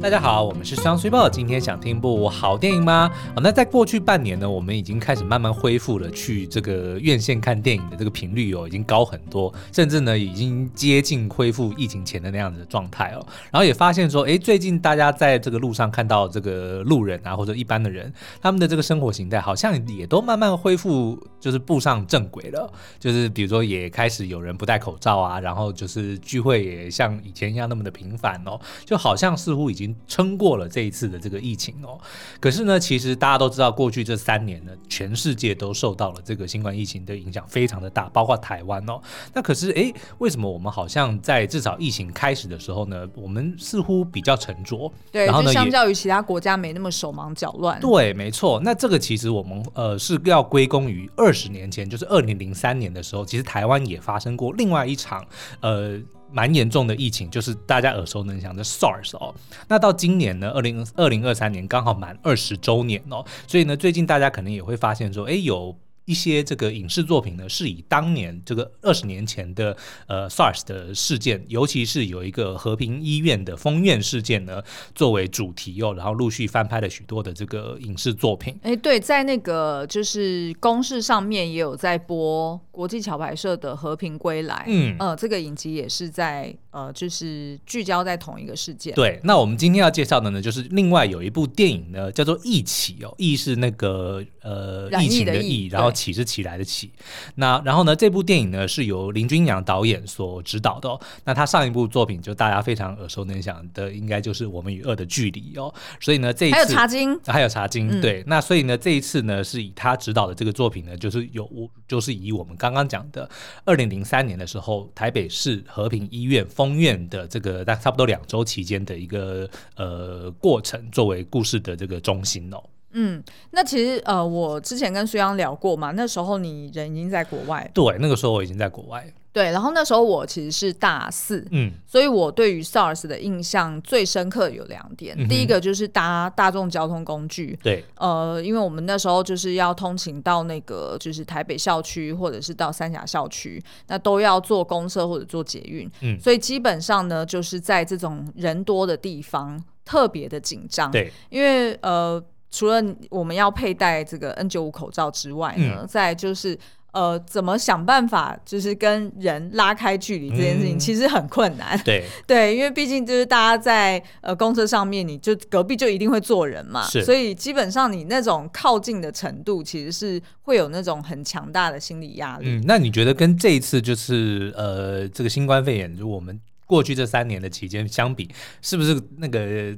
大家好，我们是双岁报。今天想听部好电影吗？哦，那在过去半年呢，我们已经开始慢慢恢复了去这个院线看电影的这个频率哦，已经高很多，甚至呢已经接近恢复疫情前的那样子的状态哦。然后也发现说，哎，最近大家在这个路上看到这个路人啊，或者一般的人，他们的这个生活形态好像也都慢慢恢复，就是步上正轨了。就是比如说，也开始有人不戴口罩啊，然后就是聚会也像以前一样那么的频繁哦，就好像似乎已经。撑过了这一次的这个疫情哦，可是呢，其实大家都知道，过去这三年呢，全世界都受到了这个新冠疫情的影响非常的大，包括台湾哦。那可是哎，为什么我们好像在至少疫情开始的时候呢，我们似乎比较沉着？对，然后呢，相较于其他国家没那么手忙脚乱。对，没错。那这个其实我们呃是要归功于二十年前，就是二零零三年的时候，其实台湾也发生过另外一场呃。蛮严重的疫情，就是大家耳熟能详的 SARS 哦。那到今年呢，二零二零二三年刚好满二十周年哦，所以呢，最近大家可能也会发现说，哎，有。一些这个影视作品呢，是以当年这个二十年前的呃 SARS 的事件，尤其是有一个和平医院的封院事件呢，作为主题哦，然后陆续翻拍了许多的这个影视作品。哎，对，在那个就是公视上面也有在播国际桥牌社的《和平归来》，嗯，呃，这个影集也是在呃，就是聚焦在同一个事件。对，那我们今天要介绍的呢，就是另外有一部电影呢，叫做《疫起》哦，疫是那个呃疫情的疫，然后。起是起来的起，那然后呢？这部电影呢是由林君阳导演所指导的哦。那他上一部作品就大家非常耳熟能详的，应该就是《我们与恶的距离》哦。所以呢，这一次还有茶金，还有茶金，嗯、对。那所以呢，这一次呢是以他指导的这个作品呢，就是有就是以我们刚刚讲的二零零三年的时候，台北市和平医院封院的这个大差不多两周期间的一个呃过程，作为故事的这个中心哦。嗯，那其实呃，我之前跟苏央聊过嘛，那时候你人已经在国外。对，那个时候我已经在国外。对，然后那时候我其实是大四，嗯，所以我对于 SARS 的印象最深刻有两点。嗯、第一个就是搭大众交通工具，对，呃，因为我们那时候就是要通勤到那个就是台北校区或者是到三峡校区，那都要坐公车或者坐捷运，嗯，所以基本上呢，就是在这种人多的地方特别的紧张，对，因为呃。除了我们要佩戴这个 N 九五口罩之外呢，嗯、再就是呃，怎么想办法就是跟人拉开距离这件事情，其实很困难。嗯、对 对，因为毕竟就是大家在呃公车上面，你就隔壁就一定会坐人嘛，所以基本上你那种靠近的程度，其实是会有那种很强大的心理压力。嗯，那你觉得跟这一次就是呃这个新冠肺炎，就我们过去这三年的期间相比，是不是那个？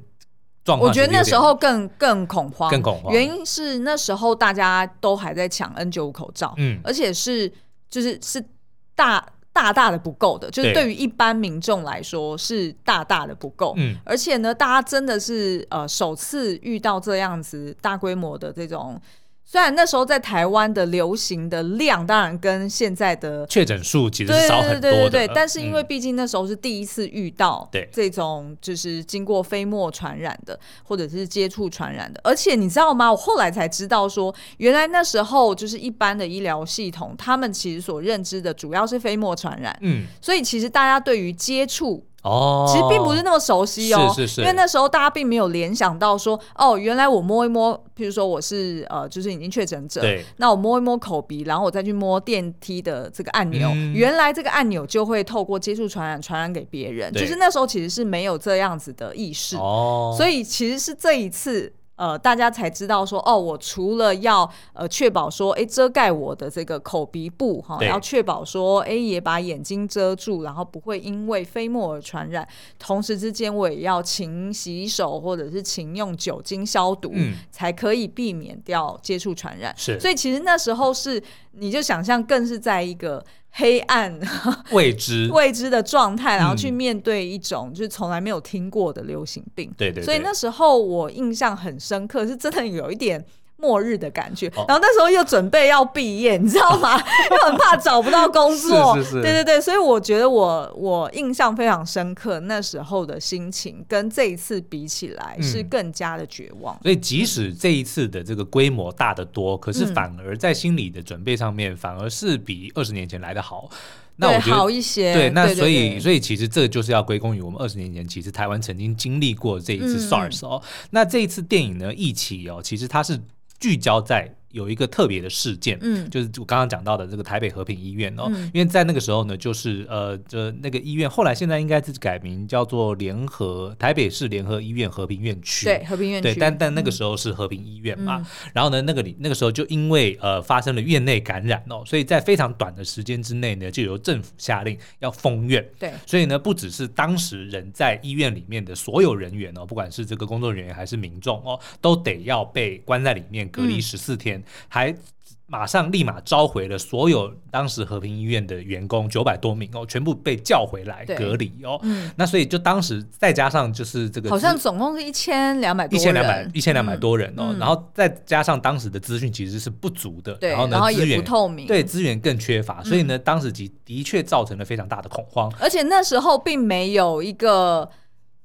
我觉得那时候更更恐慌，更恐慌。原因是那时候大家都还在抢 N 九五口罩，嗯，而且是就是是大大大的不够的，就是对于一般民众来说是大大的不够，嗯，而且呢，大家真的是呃首次遇到这样子大规模的这种。虽然那时候在台湾的流行的量，当然跟现在的确诊数其实是少很多的，对对对对，但是因为毕竟那时候是第一次遇到这种就是经过飞沫传染的，或者是接触传染的，而且你知道吗？我后来才知道说，原来那时候就是一般的医疗系统，他们其实所认知的主要是飞沫传染，嗯，所以其实大家对于接触。哦，其实并不是那么熟悉哦，是是是，因为那时候大家并没有联想到说，哦，原来我摸一摸，譬如说我是呃，就是已经确诊者，对，那我摸一摸口鼻，然后我再去摸电梯的这个按钮，嗯、原来这个按钮就会透过接触传染传染给别人，对。就是那时候其实是没有这样子的意识，哦，所以其实是这一次。呃，大家才知道说，哦，我除了要呃确保说，哎，遮盖我的这个口鼻部哈，对要确保说，哎，也把眼睛遮住，然后不会因为飞沫而传染。同时之间，我也要勤洗手，或者是勤用酒精消毒，嗯、才可以避免掉接触传染。是，所以其实那时候是，你就想象，更是在一个。黑暗、未知、未知的状态，然后去面对一种就是从来没有听过的流行病。对对，所以那时候我印象很深刻，是真的有一点。末日的感觉，然后那时候又准备要毕业，你知道吗？又很怕找不到工作，是是是，对对对，所以我觉得我我印象非常深刻，那时候的心情跟这一次比起来是更加的绝望。所以即使这一次的这个规模大得多，可是反而在心理的准备上面，反而是比二十年前来的好。那我觉得好一些。对，那所以所以其实这就是要归功于我们二十年前，其实台湾曾经经历过这一次 SARS 哦。嗯、那这一次电影呢，一起哦，其实它是聚焦在。有一个特别的事件，嗯，就是我刚刚讲到的这个台北和平医院哦，嗯、因为在那个时候呢，就是呃，这那个医院后来现在应该是改名叫做联合台北市联合医院和平院区，对，和平院区，对，但但那个时候是和平医院嘛，嗯、然后呢，那个里那个时候就因为呃发生了院内感染哦，所以在非常短的时间之内呢，就由政府下令要封院，对，所以呢，不只是当时人在医院里面的所有人员哦，不管是这个工作人员还是民众哦，都得要被关在里面隔离十四天，嗯、还。马上立马召回了所有当时和平医院的员工九百多名哦，全部被叫回来隔离哦。嗯，那所以就当时再加上就是这个，好像总共是一千两百多，一千两百一千两百多人哦。嗯、然后再加上当时的资讯其实是不足的，对，然后呢，资源不透明，对，资源更缺乏，所以呢，当时的的确造成了非常大的恐慌。而且那时候并没有一个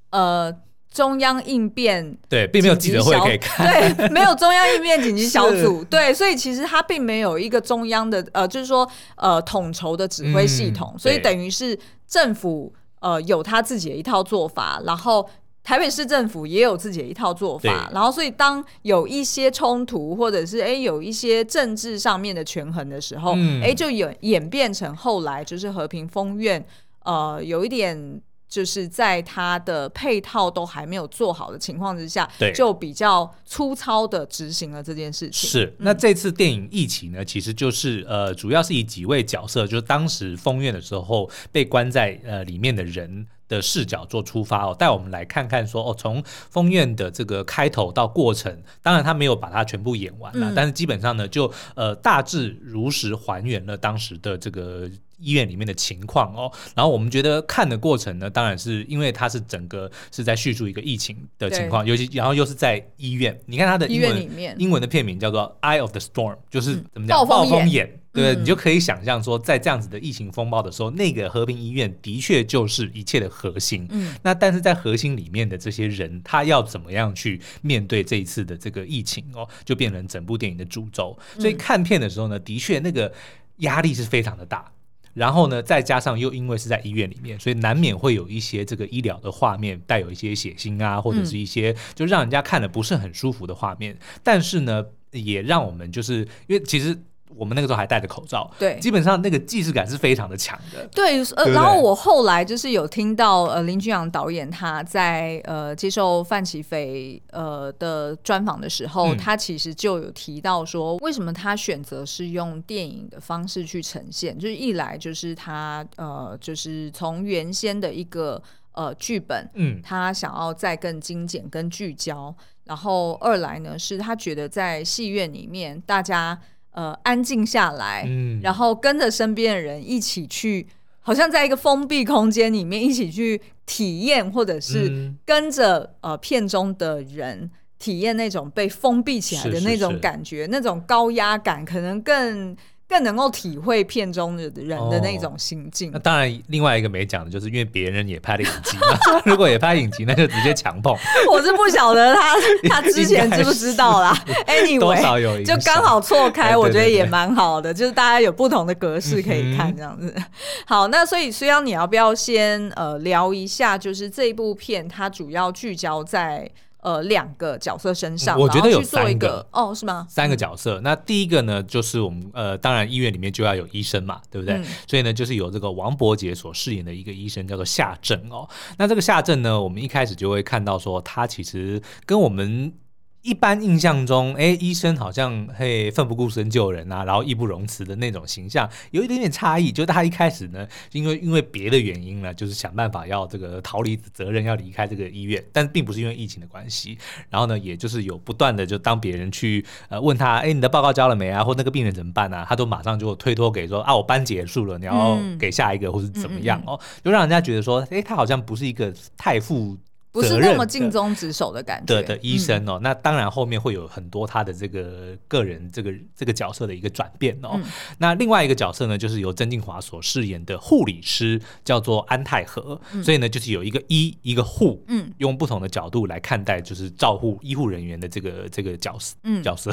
呃。中央应变对，并没有记者会可以看，对，没有中央应变紧急小组，是。对，所以其实它并没有一个中央的呃，就是说呃统筹的指挥系统，嗯、所以等于是政府呃有他自己的一套做法，然后台北市政府也有自己的一套做法，然后所以当有一些冲突或者是哎有一些政治上面的权衡的时候，哎、嗯、就演演变成后来就是和平封院，呃有一点。就是在它的配套都还没有做好的情况之下，对，就比较粗糙的执行了这件事情。是，那这次电影疫情呢，其实就是呃，主要是以几位角色，就是当时封院的时候被关在呃里面的人的视角做出发哦，带我们来看看说哦，从封院的这个开头到过程，当然他没有把它全部演完了，嗯、但是基本上呢，就呃大致如实还原了当时的这个。医院里面的情况哦，然后我们觉得看的过程呢，当然是因为它是整个是在叙述一个疫情的情况，尤其然后又是在医院。你看它的英文里面英文的片名叫做《Eye of the Storm》，就是怎么讲？暴风眼，对，嗯、你就可以想象说，在这样子的疫情风暴的时候，那个和平医院的确就是一切的核心。嗯，那但是在核心里面的这些人，他要怎么样去面对这一次的这个疫情哦，就变成整部电影的主轴。所以看片的时候呢，的确那个压力是非常的大。然后呢，再加上又因为是在医院里面，所以难免会有一些这个医疗的画面带有一些血腥啊，或者是一些就让人家看了不是很舒服的画面。但是呢，也让我们就是因为其实。我们那个时候还戴着口罩，对，基本上那个既视感是非常的强的。对，呃，然后我后来就是有听到呃林君阳导演他在呃接受范琪斐呃的专访的时候，嗯、他其实就有提到说，为什么他选择是用电影的方式去呈现，就是一来就是他呃就是从原先的一个呃剧本，嗯，他想要再更精简、跟聚焦，然后二来呢是他觉得在戏院里面大家。呃，安静下来，嗯，然后跟着身边的人一起去，好像在一个封闭空间里面一起去体验，或者是跟着呃片中的人体验那种被封闭起来的那种感觉，是是是那种高压感，可能更。更能够体会片中的人的那种心境。哦。那当然，另外一个没讲的就是，因为别人也拍了影集嘛。如果也拍影集，那就直接强碰。我是不晓得他 他之前知不知道啦。Anyway，多少有就刚好错开，我觉得也蛮好的，就是大家有不同的格式可以看这样子。嗯、好，那所以虽然你要不要先呃聊一下，就是这一部片它主要聚焦在。呃，两个角色身上，我觉得有三个哦，是吗？三个角色，嗯、那第一个呢，就是我们呃，当然医院里面就要有医生嘛，对不对？嗯、所以呢，就是有这个王伯杰所饰演的一个医生叫做夏正哦。那这个夏正呢，我们一开始就会看到说，他其实跟我们。一般印象中，哎，医生好像嘿奋不顾身救人啊，然后义不容辞的那种形象，有一点点差异。就是他一开始呢，因为因为别的原因呢，就是想办法要这个逃离责任，要离开这个医院，但并不是因为疫情的关系。然后呢，也就是有不断的就当别人去呃问他，哎，你的报告交了没啊？或那个病人怎么办啊？他都马上就推脱给说啊，我班结束了，你要给下一个或是怎么样哦，就让人家觉得说，哎，他好像不是一个太负不是那么尽忠职守的感觉的的医生哦。嗯、那当然后面会有很多他的这个个人这个这个角色的一个转变哦。嗯、那另外一个角色呢，就是由曾敬华所饰演的护理师，叫做安泰和。嗯、所以呢，就是有一个医一个护，嗯，用不同的角度来看待，就是照护医护人员的这个这个角色，嗯，角色。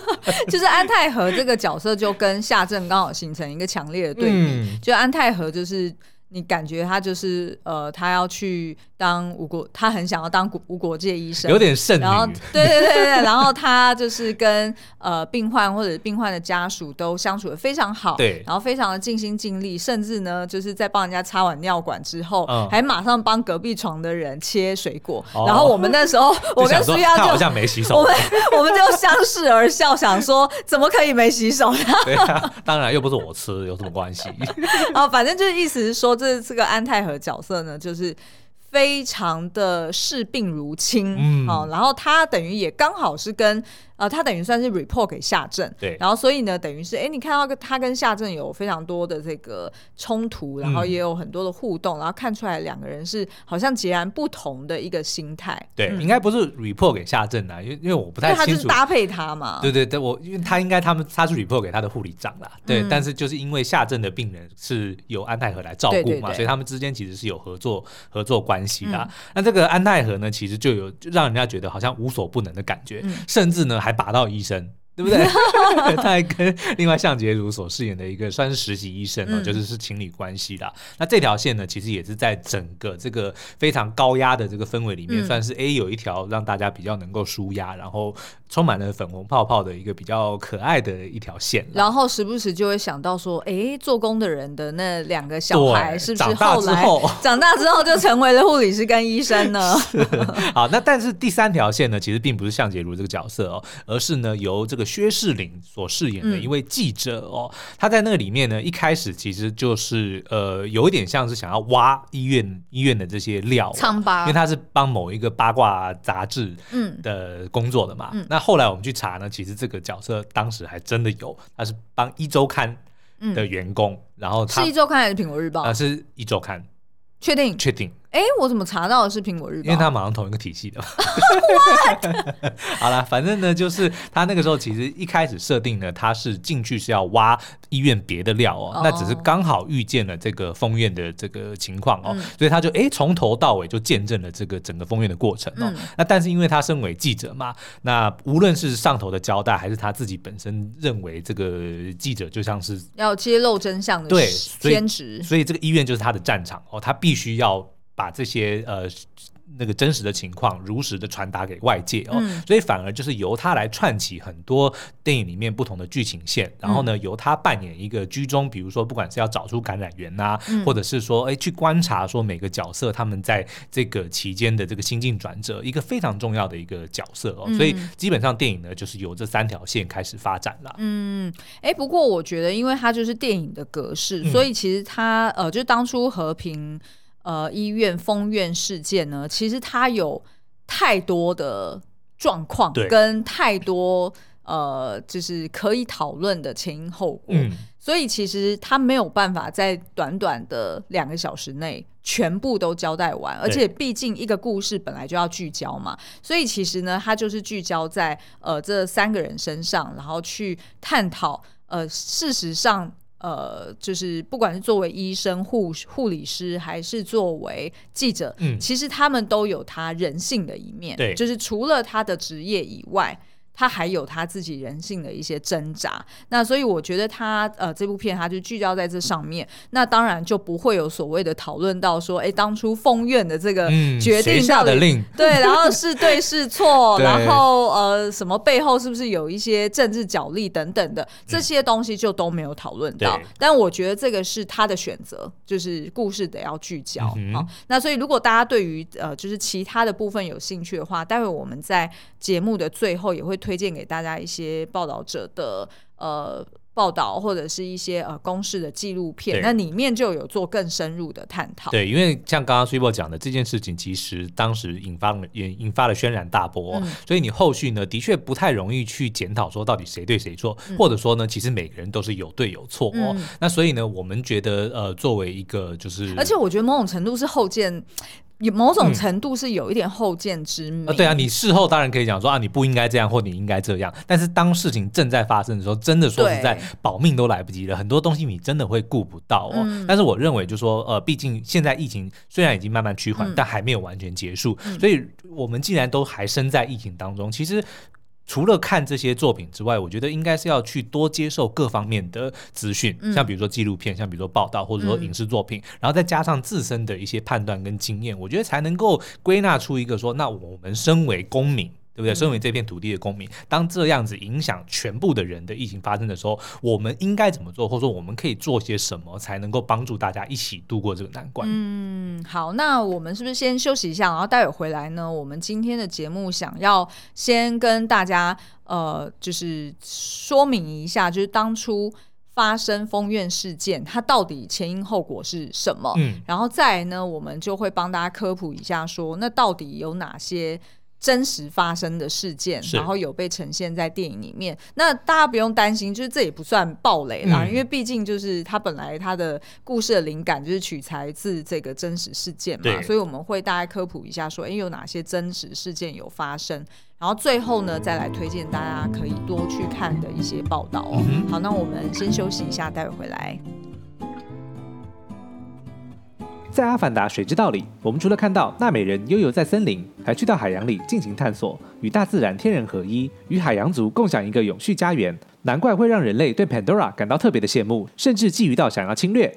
就是安泰和这个角色就跟夏正刚好形成一个强烈的对比，嗯、就安泰和就是。你感觉他就是呃，他要去当无国，他很想要当无国界医生，有点圣。然后，对对对对，然后他就是跟呃病患或者病患的家属都相处的非常好，对，然后非常的尽心尽力，甚至呢，就是在帮人家插完尿管之后，嗯、还马上帮隔壁床的人切水果。哦、然后我们那时候，我跟苏亚就好像没洗手，我们我们就相视而笑，想说怎么可以没洗手呢？对啊，当然又不是我吃，有什么关系？啊，反正就是意思是说。这这个安泰和角色呢，就是非常的视病如亲，嗯，哦，然后他等于也刚好是跟。呃，他等于算是 report 给夏正，对，然后所以呢，等于是，哎，你看到他跟夏正有非常多的这个冲突，然后也有很多的互动，嗯、然后看出来两个人是好像截然不同的一个心态。对，嗯、应该不是 report 给夏正啊，因为因为我不太清楚，他就是搭配他嘛。对对对，我因为他应该他们他是 report 给他的护理长啦，对，嗯、但是就是因为夏正的病人是由安泰和来照顾嘛，对对对，所以他们之间其实是有合作合作关系的。嗯、那这个安泰和呢，其实就有让人家觉得好像无所不能的感觉，嗯、甚至呢。还拔到医生。对不对？他还跟另外向杰如所饰演的一个算是实习医生哦，嗯、就是是情侣关系的。那这条线呢，其实也是在整个这个非常高压的这个氛围里面，嗯、算是 A 有一条让大家比较能够舒压，然后充满了粉红泡泡的一个比较可爱的一条线。然后时不时就会想到说，哎，做工的人的那两个小孩是不是后来长大之后，长大之后就成为了护理师跟医生呢？好，那但是第三条线呢，其实并不是向杰如这个角色哦，而是呢由这个。薛仕凌所饰演的一位记者哦，嗯、他在那个里面呢，一开始其实就是呃，有一点像是想要挖医院医院的这些料，巴因为他是帮某一个八卦杂志嗯的工作的嘛。嗯、那后来我们去查呢，其实这个角色当时还真的有，他是帮一周刊的员工，嗯、然后他是一周刊还是苹果日报？呃，是一周刊，确定？确定。哎，我怎么查到的是苹果日报？因为他马上同一个体系的。好了，反正呢，就是他那个时候其实一开始设定呢，他是进去是要挖医院别的料哦，那只是刚好遇见了这个封院的这个情况哦，所以他就哎从头到尾就见证了这个整个封院的过程哦。那但是因为他身为记者嘛，那无论是上头的交代，还是他自己本身认为这个记者就像是要揭露真相的对天职，所以这个医院就是他的战场哦，他必须要。把这些呃那个真实的情况如实的传达给外界哦，嗯、所以反而就是由他来串起很多电影里面不同的剧情线，然后呢由他扮演一个居中，比如说不管是要找出感染源呐、啊，嗯、或者是说哎去观察说每个角色他们在这个期间的这个心境转折，一个非常重要的一个角色哦，嗯、所以基本上电影呢就是由这三条线开始发展了。嗯，哎，不过我觉得因为它就是电影的格式，嗯、所以其实它呃就当初和平。呃，医院封院事件呢，其实它有太多的状况，跟太多呃，就是可以讨论的前因后果，嗯、所以其实他没有办法在短短的两个小时内全部都交代完，而且毕竟一个故事本来就要聚焦嘛，所以其实呢，它就是聚焦在呃这三个人身上，然后去探讨呃事实上。呃，就是不管是作为医生、护护理师，还是作为记者，嗯，其实他们都有他人性的一面。对，就是除了他的职业以外。他还有他自己人性的一些挣扎，那所以我觉得他呃这部片他就聚焦在这上面，那当然就不会有所谓的讨论到说，哎，当初封院的这个决定下的令，对，然后是对是错，然后呃什么背后是不是有一些政治角力等等的这些东西就都没有讨论到，对但我觉得这个是他的选择，就是故事得要聚焦啊、嗯哼哦。那所以如果大家对于呃就是其他的部分有兴趣的话，待会我们在节目的最后也会。推荐给大家一些报道者的呃报道，或者是一些呃公式的纪录片，那里面就有做更深入的探讨。对，因为像刚刚 Super 讲的这件事情，其实当时引发了也引发了轩然大波，嗯、所以你后续呢的确不太容易去检讨说到底谁对谁错，嗯、或者说呢其实每个人都是有对有错哦。嗯、那所以呢，我们觉得呃作为一个就是，而且我觉得某种程度是后见。有某种程度是有一点后见之明。对啊，你事后当然可以讲说啊，你不应该这样，或你应该这样。但是当事情正在发生的时候，真的说实在，保命都来不及了。很多东西你真的会顾不到哦。嗯、但是我认为，就是说，呃，毕竟现在疫情虽然已经慢慢趋缓，嗯、但还没有完全结束。嗯、所以，我们既然都还身在疫情当中，其实。除了看这些作品之外，我觉得应该是要去多接受各方面的资讯，嗯、像比如说纪录片，像比如说报道，或者说影视作品，嗯、然后再加上自身的一些判断跟经验，我觉得才能够归纳出一个说，那我们身为公民。对不对？身为这片土地的公民，当这样子影响全部的人的疫情发生的时候，我们应该怎么做，或者说我们可以做些什么，才能够帮助大家一起度过这个难关？嗯，好，那我们是不是先休息一下，然后待会回来呢？我们今天的节目想要先跟大家呃，就是说明一下，就是当初发生封院事件，它到底前因后果是什么？嗯，然后再来呢，我们就会帮大家科普一下说，说那到底有哪些？真实发生的事件，然后有被呈现在电影里面。那大家不用担心，就是这也不算暴雷啦，嗯、因为毕竟就是它本来它的故事的灵感就是取材自这个真实事件嘛，所以我们会大概科普一下说，哎有哪些真实事件有发生，然后最后呢再来推荐大家可以多去看的一些报道哦。嗯、好，那我们先休息一下，待会回来。在《阿凡达：水之道》里，我们除了看到纳美人悠游在森林，还去到海洋里进行探索，与大自然天人合一，与海洋族共享一个永续家园。难怪会让人类对 Pandora 感到特别的羡慕，甚至觊觎到想要侵略。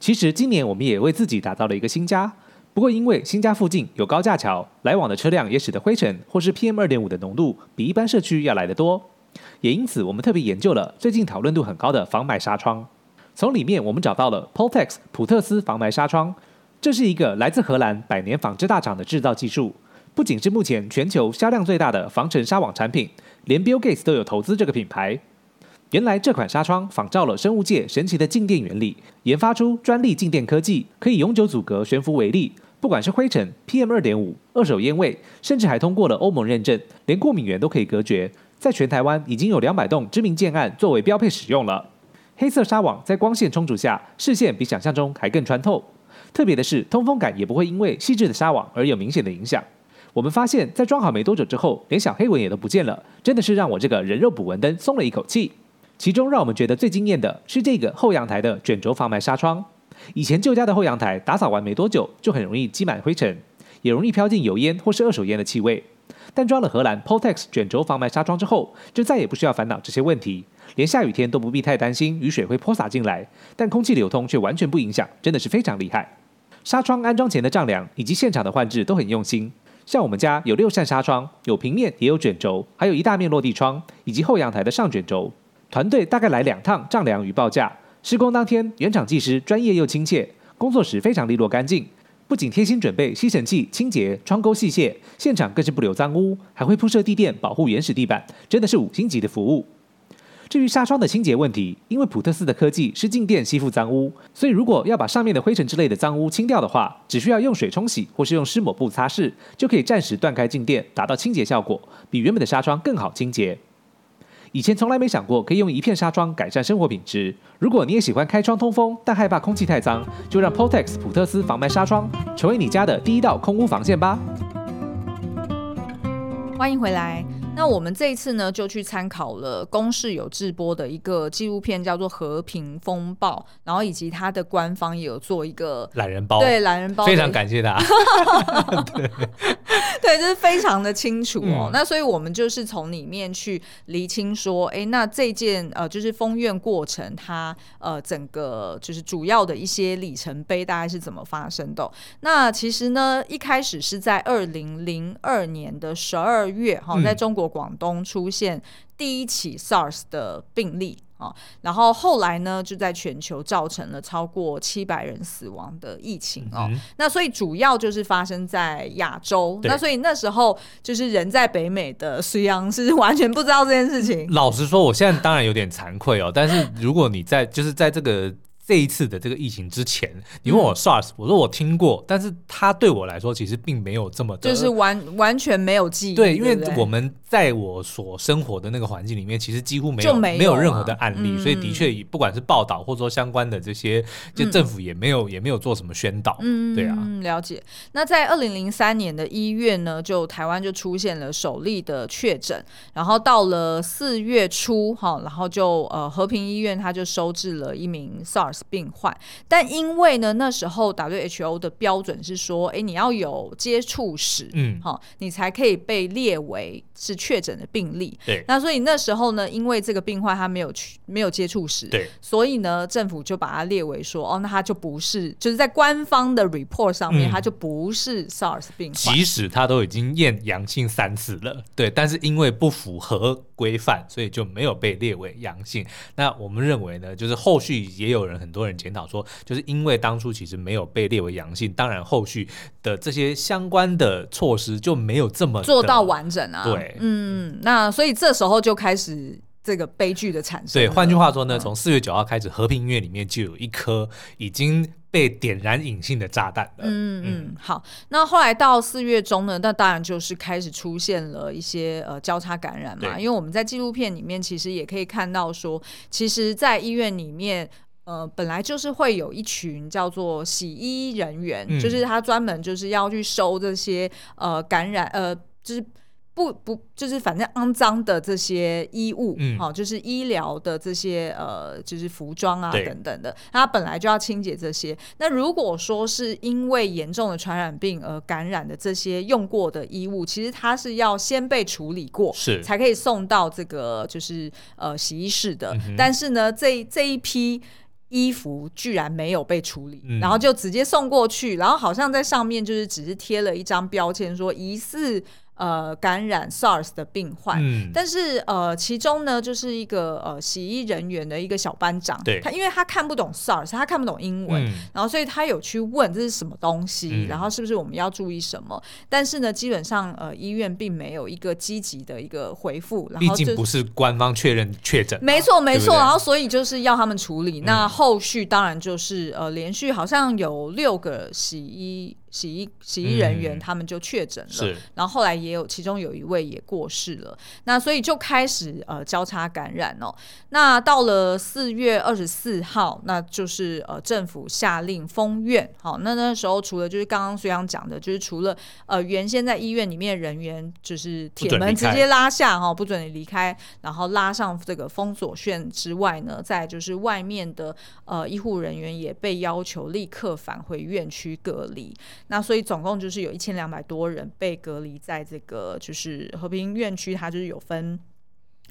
其实今年我们也为自己打造了一个新家，不过因为新家附近有高架桥，来往的车辆也使得灰尘或是 PM 二点五的浓度比一般社区要来得多。也因此，我们特别研究了最近讨论度很高的防霾纱窗。从里面我们找到了 Poltex 普特斯防霾纱窗。这是一个来自荷兰百年纺织大厂的制造技术，不仅是目前全球销量最大的防尘纱网产品，连 Bill Gates 都有投资这个品牌。原来这款纱窗仿照了生物界神奇的静电原理，研发出专利静电科技，可以永久阻隔悬浮微粒，不管是灰尘、PM 二点五、二手烟味，甚至还通过了欧盟认证，连过敏源都可以隔绝。在全台湾已经有两百栋知名建案作为标配使用了。黑色纱网在光线充足下，视线比想象中还更穿透。特别的是，通风感也不会因为细致的纱网而有明显的影响。我们发现，在装好没多久之后，连小黑纹也都不见了，真的是让我这个人肉捕蚊灯松了一口气。其中让我们觉得最惊艳的是这个后阳台的卷轴防霾纱窗。以前旧家的后阳台打扫完没多久，就很容易积满灰尘，也容易飘进油烟或是二手烟的气味。但装了荷兰 Poltex 卷轴防霾纱窗之后，就再也不需要烦恼这些问题，连下雨天都不必太担心雨水会泼洒进来，但空气流通却完全不影响，真的是非常厉害。纱窗安装前的丈量以及现场的换置都很用心，像我们家有六扇纱窗，有平面也有卷轴，还有一大面落地窗，以及后阳台的上卷轴。团队大概来两趟丈量与报价。施工当天，原厂技师专业又亲切，工作时非常利落干净，不仅贴心准备吸尘器清洁窗钩细屑，现场更是不留脏污，还会铺设地垫保护原始地板，真的是五星级的服务。至于纱窗的清洁问题，因为普特斯的科技是静电吸附脏污，所以如果要把上面的灰尘之类的脏污清掉的话，只需要用水冲洗或是用湿抹布擦拭，就可以暂时断开静电，达到清洁效果，比原本的纱窗更好清洁。以前从来没想过可以用一片纱窗改善生活品质。如果你也喜欢开窗通风，但害怕空气太脏，就让 Poltex 普特斯防霾纱窗成为你家的第一道空污防线吧。欢迎回来。那我们这一次呢，就去参考了公视有直播的一个纪录片，叫做《和平风暴》，然后以及它的官方也有做一个懒人包，对懒人包，非常感谢他。对，对，就是非常的清楚哦。嗯、那所以我们就是从里面去厘清说，哎，那这件呃，就是封院过程，它呃整个就是主要的一些里程碑大概是怎么发生的。那其实呢，一开始是在二零零二年的十二月，哈，在中国。广东出现第一起 SARS 的病例啊，然后后来呢，就在全球造成了超过七百人死亡的疫情哦。嗯、那所以主要就是发生在亚洲，那所以那时候就是人在北美的隋阳是完全不知道这件事情。老实说，我现在当然有点惭愧哦，但是如果你在就是在这个。这一次的这个疫情之前，你问我 SARS，我说我听过，但是它对我来说其实并没有这么的，就是完完全没有记忆。对，因为我们在我所生活的那个环境里面，其实几乎没有没有任何的案例，所以的确不管是报道或者说相关的这些，就政府也没有也没有做什么宣导。嗯，对啊，了解。那在二零零三年的一月呢，就台湾就出现了首例的确诊，然后到了四月初哈，然后就呃和平医院他就收治了一名 SARS。病患，但因为呢，那时候 WHO 的标准是说，哎，你要有接触史，嗯，好，你才可以被列为是确诊的病例。对，那所以那时候呢，因为这个病患他没有去没有接触史，对，所以呢，政府就把它列为说，哦，那他就不是，就是在官方的 report 上面，他就不是 SARS 病患，即使他都已经验阳性三次了，对，但是因为不符合规范，所以就没有被列为阳性。那我们认为呢，就是后续也有人很多人检讨说，就是因为当初其实没有被列为阳性，当然后续的这些相关的措施就没有这么做到完整啊。对，嗯，那所以这时候就开始这个悲剧的产生。对，换句话说呢，从四月九号开始，和平医院里面就有一颗已经。被点燃隐性的炸弹了。嗯嗯，好。那后来到四月中呢，那当然就是开始出现了一些呃交叉感染嘛。因为我们在纪录片里面其实也可以看到说，其实，在医院里面，呃，本来就是会有一群叫做洗衣人员，嗯、就是他专门就是要去收这些呃感染呃，就是。不不，就是反正肮脏的这些衣物，嗯，好，就是医疗的这些呃，就是服装啊等等的，他本来就要清洁这些。那如果说是因为严重的传染病而感染的这些用过的衣物，其实它是要先被处理过，是才可以送到这个就是呃洗衣室的。嗯、但是呢，这这一批衣服居然没有被处理，嗯、然后就直接送过去，然后好像在上面就是只是贴了一张标签，说疑似。呃，感染 SARS 的病患，嗯、但是呃，其中呢，就是一个呃洗衣人员的一个小班长，对，他因为他看不懂 SARS，他看不懂英文，嗯、然后所以他有去问这是什么东西，嗯、然后是不是我们要注意什么？但是呢，基本上呃，医院并没有一个积极的一个回复，然后毕竟不是官方确认确诊，没错没错，对对，然后所以就是要他们处理。嗯、那后续当然就是呃，连续好像有六个洗衣。洗衣洗衣人员他们就确诊了，嗯、然后后来也有其中有一位也过世了，那所以就开始呃交叉感染哦。那到了四月二十四号，那就是呃政府下令封院，好，那那时候除了就是刚刚隋阳讲的，就是除了呃原先在医院里面的人员就是铁门直接拉下哈，不准你离开，然后拉上这个封锁线之外呢，再就是外面的呃医护人员也被要求立刻返回院区隔离。那所以总共就是有一千两百多人被隔离在这个就是和平院区，它就是有分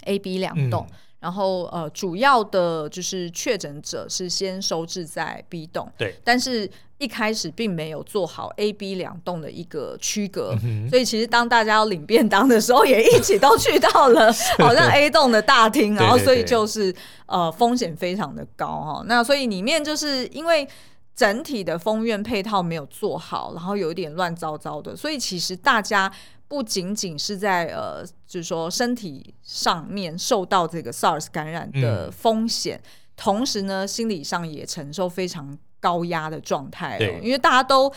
A、B 两栋，嗯、然后呃主要的就是确诊者是先收治在 B 栋，对，但是一开始并没有做好 A、B 两栋的一个区隔，嗯、所以其实当大家要领便当的时候，也一起都去到了 好像 A 栋的大厅，然后所以就是呃风险非常的高哈，那所以里面就是因为。整体的封院配套没有做好，然后有一点乱糟糟的，所以其实大家不仅仅是在呃，就是说身体上面受到这个 SARS 感染的风险，嗯、同时呢，心理上也承受非常高压的状态，了。因为大家都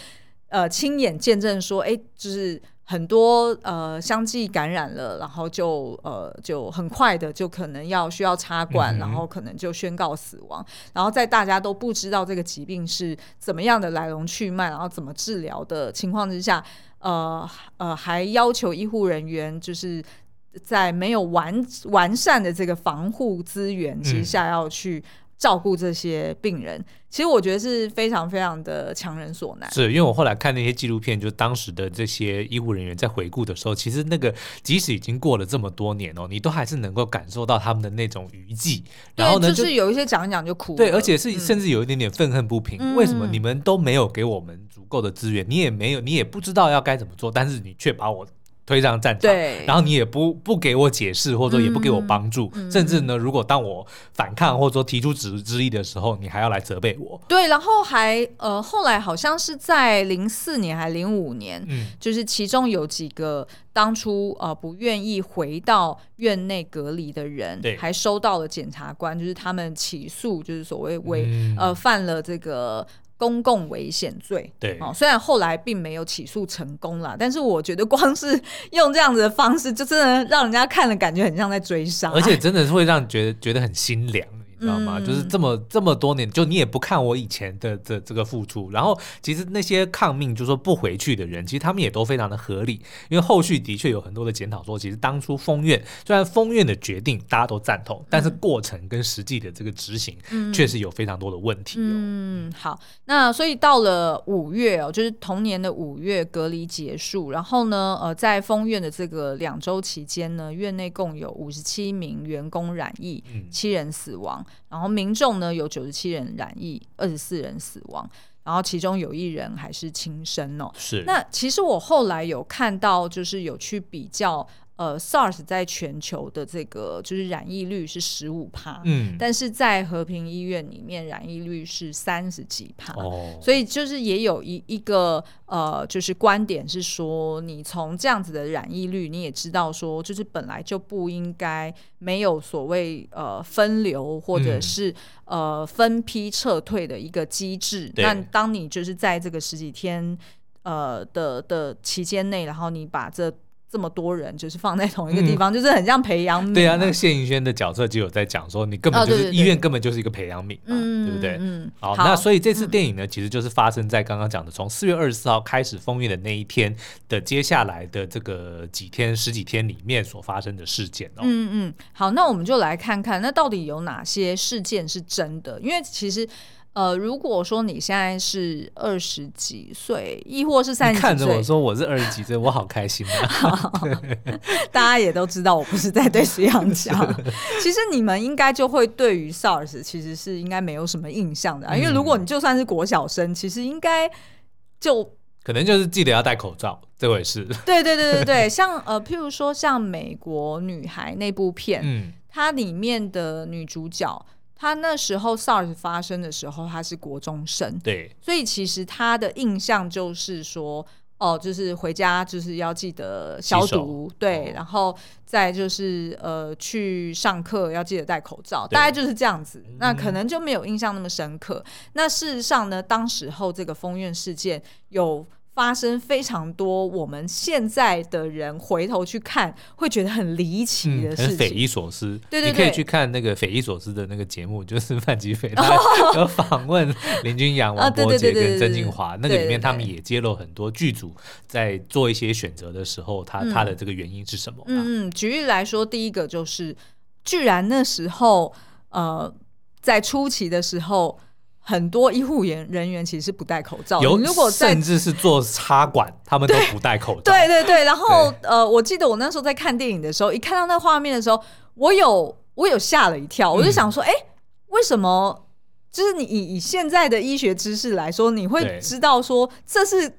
呃亲眼见证说，哎，就是。很多呃相继感染了，然后就呃就很快的就可能要需要插管，嗯、然后可能就宣告死亡。然后在大家都不知道这个疾病是怎么样的来龙去脉，然后怎么治疗的情况之下，呃呃还要求医护人员就是在没有完完善的这个防护资源之下要去。嗯照顾这些病人，其实我觉得是非常非常的强人所难。是因为我后来看那些纪录片，就当时的这些医护人员在回顾的时候，其实那个即使已经过了这么多年哦，你都还是能够感受到他们的那种余悸。然后呢，就是有一些讲一讲就哭。对，而且是甚至有一点点愤恨不平。嗯、为什么你们都没有给我们足够的资源？你也没有，你也不知道要该怎么做，但是你却把我。推上战场，对，然后你也不不给我解释，或者说也不给我帮助，嗯、甚至呢，如果当我反抗或者说提出质质疑的时候，你还要来责备我。对，然后还呃，后来好像是在零四年还零五年，嗯，就是其中有几个当初呃不愿意回到院内隔离的人，对，还收到了检察官，就是他们起诉，就是所谓违、嗯、呃犯了这个。公共危险罪，对，哦，虽然后来并没有起诉成功啦，但是我觉得光是用这样子的方式，就真的让人家看了感觉很像在追杀，而且真的是会让人觉得觉得很心凉。知道吗？就是这么这么多年，就你也不看我以前的这这个付出，然后其实那些抗命就说不回去的人，其实他们也都非常的合理，因为后续的确有很多的检讨说，其实当初封院虽然封院的决定大家都赞同，但是过程跟实际的这个执行，确实有非常多的问题。嗯，好，那所以到了五月哦，就是同年的五月隔离结束，然后呢，呃，在封院的这个两周期间呢，院内共有五十七名员工染疫，七人死亡。然后民众呢，有九十七人染疫，二十四人死亡，然后其中有一人还是轻生哦。是。那其实我后来有看到，就是有去比较。呃，SARS 在全球的这个就是染疫率是十五趴，嗯，但是在和平医院里面染疫率是三十几趴，哦，所以就是也有一一个呃，就是观点是说，你从这样子的染疫率，你也知道说，就是本来就不应该没有所谓呃分流或者是、嗯、呃分批撤退的一个机制，那当你就是在这个十几天呃的的期间内，然后你把这这么多人就是放在同一个地方，嗯、就是很像培养皿。对啊，那个谢盈萱的角色就有在讲说，你根本就是医院，根本就是一个培养皿嘛，嗯、对不对？嗯，好，好，那所以这次电影呢，其实就是发生在刚刚讲的从四月二十四号开始封院的那一天的接下来的这个几天十几天里面所发生的事件哦。嗯嗯，好，那我们就来看看，那到底有哪些事件是真的？因为其实。呃，如果说你现在是二十几岁，亦或是三十看着我说我是二十几岁，我好开心啊！大家也都知道我不是在对徐阳讲。其实你们应该就会对于 SARS 其实是应该没有什么印象的啊，因为如果你就算是国小生，其实应该就可能就是记得要戴口罩这回事。对对对对对，像呃，譬如说像美国女孩那部片，嗯，它里面的女主角。他那时候 SARS 发生的时候，他是国中生，对，所以其实他的印象就是说，哦，就是回家就是要记得消毒，对，然后再就是呃去上课要记得戴口罩，大概就是这样子。那可能就没有印象那么深刻。那事实上呢，当时候这个封院事件有。发生非常多，我们现在的人回头去看，会觉得很离奇的事情，嗯、很匪夷所思。对对对，你可以去看那个匪夷所思的那个节目，就是范吉斐他 有访问林君阳、王柏杰跟曾敬华，那个里面他们也揭露很多剧组在做一些选择的时候，他他的这个原因是什么？嗯嗯，举例来说，第一个就是，居然那时候呃，在初期的时候。很多医护员人员其实是不戴口罩，有如果甚至是做插管，他们都不戴口罩。对对对，然后呃，我记得我那时候在看电影的时候，一看到那画面的时候，我有我有吓了一跳，我就想说，哎、嗯，为什么？就是你以以现在的医学知识来说，你会知道说这是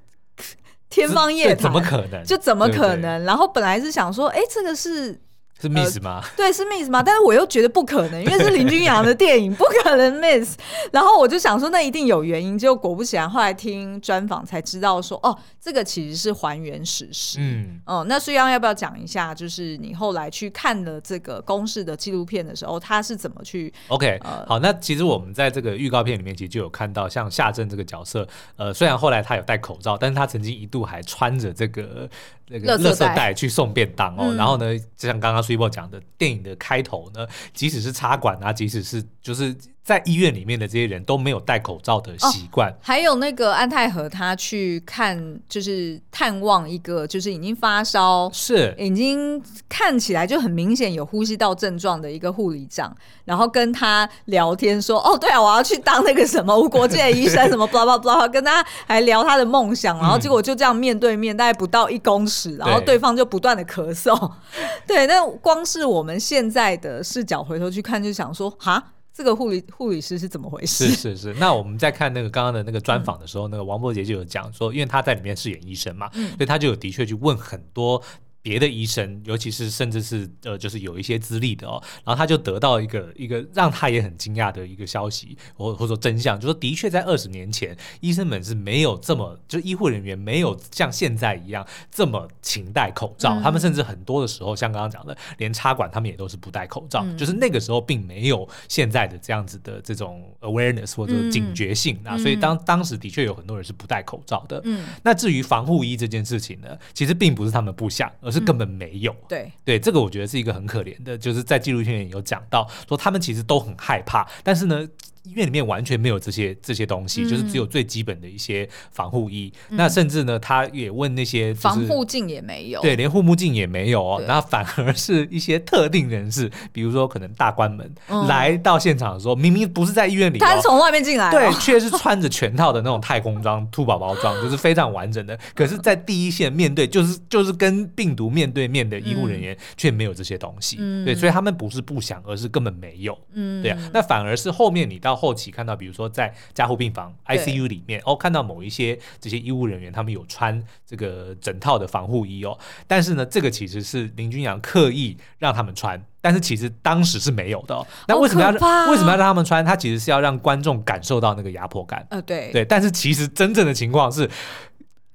天方夜谭，怎么可能？就怎么可能？对对，然后本来是想说，哎，这个是。是 miss 吗？呃、对，是 miss 吗？但是我又觉得不可能，因为是林君阳的电影，不可能 miss。然后我就想说，那一定有原因。结果果不其然，后来听专访才知道说，哦，这个其实是还原史实。嗯，哦，那苏央要不要讲一下？就是你后来去看了这个公式的纪录片的时候，他是怎么去？OK，、呃、好，那其实我们在这个预告片里面其实就有看到，像夏正这个角色，呃，虽然后来他有戴口罩，但是他曾经一度还穿着这个。那个垃圾袋去送便当哦，然后呢，就像刚刚 Super 讲的，电影的开头呢，即使是插管啊，即使是就是。在医院里面的这些人都没有戴口罩的习惯。哦，还有那个安泰和他去看，就是探望一个，就是已经发烧，是已经看起来就很明显有呼吸道症状的一个护理长，然后跟他聊天说：“哦，对啊，我要去当那个什么无国界的医生，什么 blah blah blah，跟他还聊他的梦想，然后结果就这样面对面，大概不到一公尺，然后对方就不断的咳嗽。对，那光是我们现在的视角回头去看，就想说，哈。这个护理护理师是怎么回事？是是是。那我们在看那个刚刚的那个专访的时候，嗯、那个王伯杰就有讲说，因为他在里面饰演医生嘛，嗯、所以他就有的确去问很多别的医生，尤其是甚至是呃，就是有一些资历的哦，然后他就得到一个一个让他也很惊讶的一个消息，或或者说真相，就是说的确在二十年前，医生们是没有这么，就医护人员没有像现在一样这么勤戴口罩，嗯、他们甚至很多的时候，像刚刚讲的，连插管他们也都是不戴口罩，嗯、就是那个时候并没有现在的这样子的这种 awareness 或者警觉性啊，嗯、所以当当时的确有很多人是不戴口罩的。嗯，那至于防护衣这件事情呢，其实并不是他们不想。是根本没有，嗯、对对，这个我觉得是一个很可怜的，就是在纪录片里有讲到，说他们其实都很害怕，但是呢。医院里面完全没有这些这些东西，嗯、就是只有最基本的一些防护衣。嗯、那甚至呢，他也问那些、就是、防护镜也没有，对，连护目镜也没有哦。对那反而是一些特定人士，比如说可能大官们、嗯、来到现场的时候，明明不是在医院里、哦，他是从外面进来、哦，对，却是穿着全套的那种太空装、兔宝宝装，就是非常完整的。可是，在第一线面对，就是就是跟病毒面对面的医护人员，却没有这些东西。嗯、对，所以他们不是不想，而是根本没有。嗯，对啊。那反而是后面你到后期看到，比如。说在加护病房 ICU 里面哦，看到某一些这些医务人员，他们有穿这个整套的防护衣哦，但是呢，这个其实是林君阳刻意让他们穿，但是其实当时是没有的、哦。那为什么要、啊、为什么要让他们穿？他其实是要让观众感受到那个压迫感。呃，对对，但是其实真正的情况是。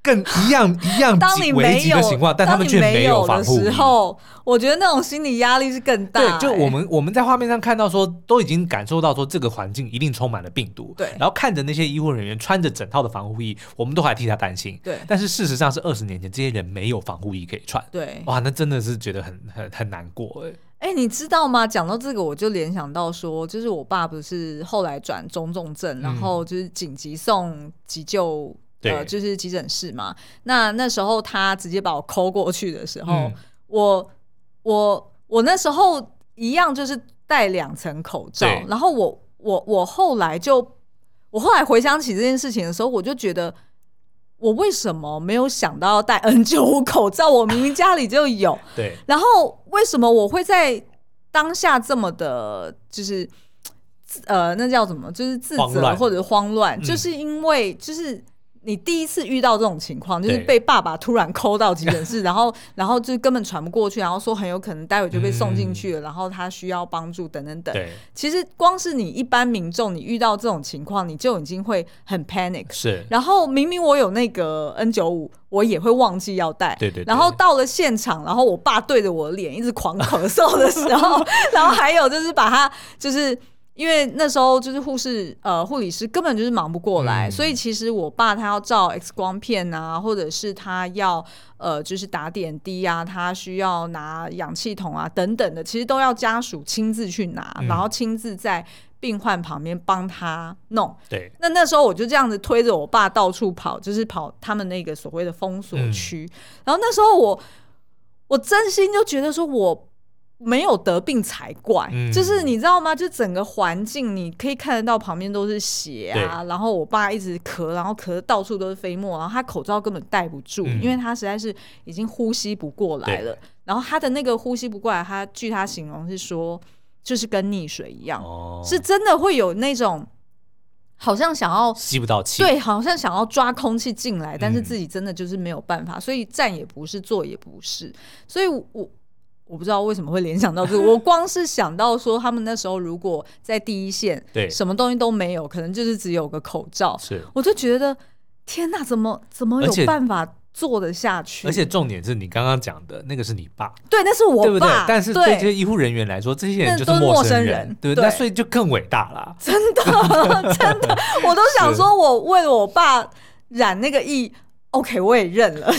更一样 一样危急的情况，但他们却没有防护的时候，我觉得那种心理压力是更大、欸。对，就我们我们在画面上看到说，都已经感受到说这个环境一定充满了病毒。对，然后看着那些医护人员穿着整套的防护衣，我们都还替他担心。对，但是事实上是二十年前这些人没有防护衣可以穿。对，哇，那真的是觉得很很很难过哎、欸。哎、欸，你知道吗？讲到这个，我就联想到说，就是我爸不是后来转中重症，然后就是紧急送急救。呃，就是急诊室嘛。那那时候他直接把我抠过去的时候，嗯、我我我那时候一样就是戴两层口罩。然后我我我后来就我后来回想起这件事情的时候，我就觉得我为什么没有想到要戴 N 九五口罩？我明明家里就有。对。然后为什么我会在当下这么的，就是呃，那叫什么？就是自责或者慌乱，乱就是因为就是。你第一次遇到这种情况，就是被爸爸突然抠到急诊室，然后，然后就根本喘不过去，然后说很有可能待会就被送进去了，嗯、然后他需要帮助等等等。对其实光是你一般民众，你遇到这种情况，你就已经会很 panic。是。然后明明我有那个 N95，我也会忘记要带。对，对对。然后到了现场，然后我爸对着我的脸一直狂咳嗽的时候，然后还有就是把他就是。因为那时候就是护士呃护理师根本就是忙不过来，嗯、所以其实我爸他要照 X 光片啊，或者是他要呃就是打点滴啊，他需要拿氧气筒啊等等的，其实都要家属亲自去拿，嗯、然后亲自在病患旁边帮他弄。对，那那时候我就这样子推着我爸到处跑，就是跑他们那个所谓的封锁区，嗯、然后那时候我我真心就觉得说我。没有得病才怪，嗯、就是你知道吗？就整个环境，你可以看得到旁边都是血啊，然后我爸一直咳，然后咳得到处都是飞沫，然后他口罩根本戴不住，嗯、因为他实在是已经呼吸不过来了。然后他的那个呼吸不过来，他据他形容是说，就是跟溺水一样，哦、是真的会有那种好像想要吸不到气，对，好像想要抓空气进来，但是自己真的就是没有办法，嗯、所以站也不是，坐也不是，所以我。我不知道为什么会联想到这个，我光是想到说他们那时候如果在第一线，对，什么东西都没有，可能就是只有个口罩，是，我就觉得天哪，怎么怎么有办法做得下去？而且重点是你刚刚讲的那个是你爸，对，那是我爸，对不对？但是对这些医护人员来说，这些人就是陌生人，对不对？那所以就更伟大了，真的 真的，我都想说我为了我爸染那个疫。OK，我也认了。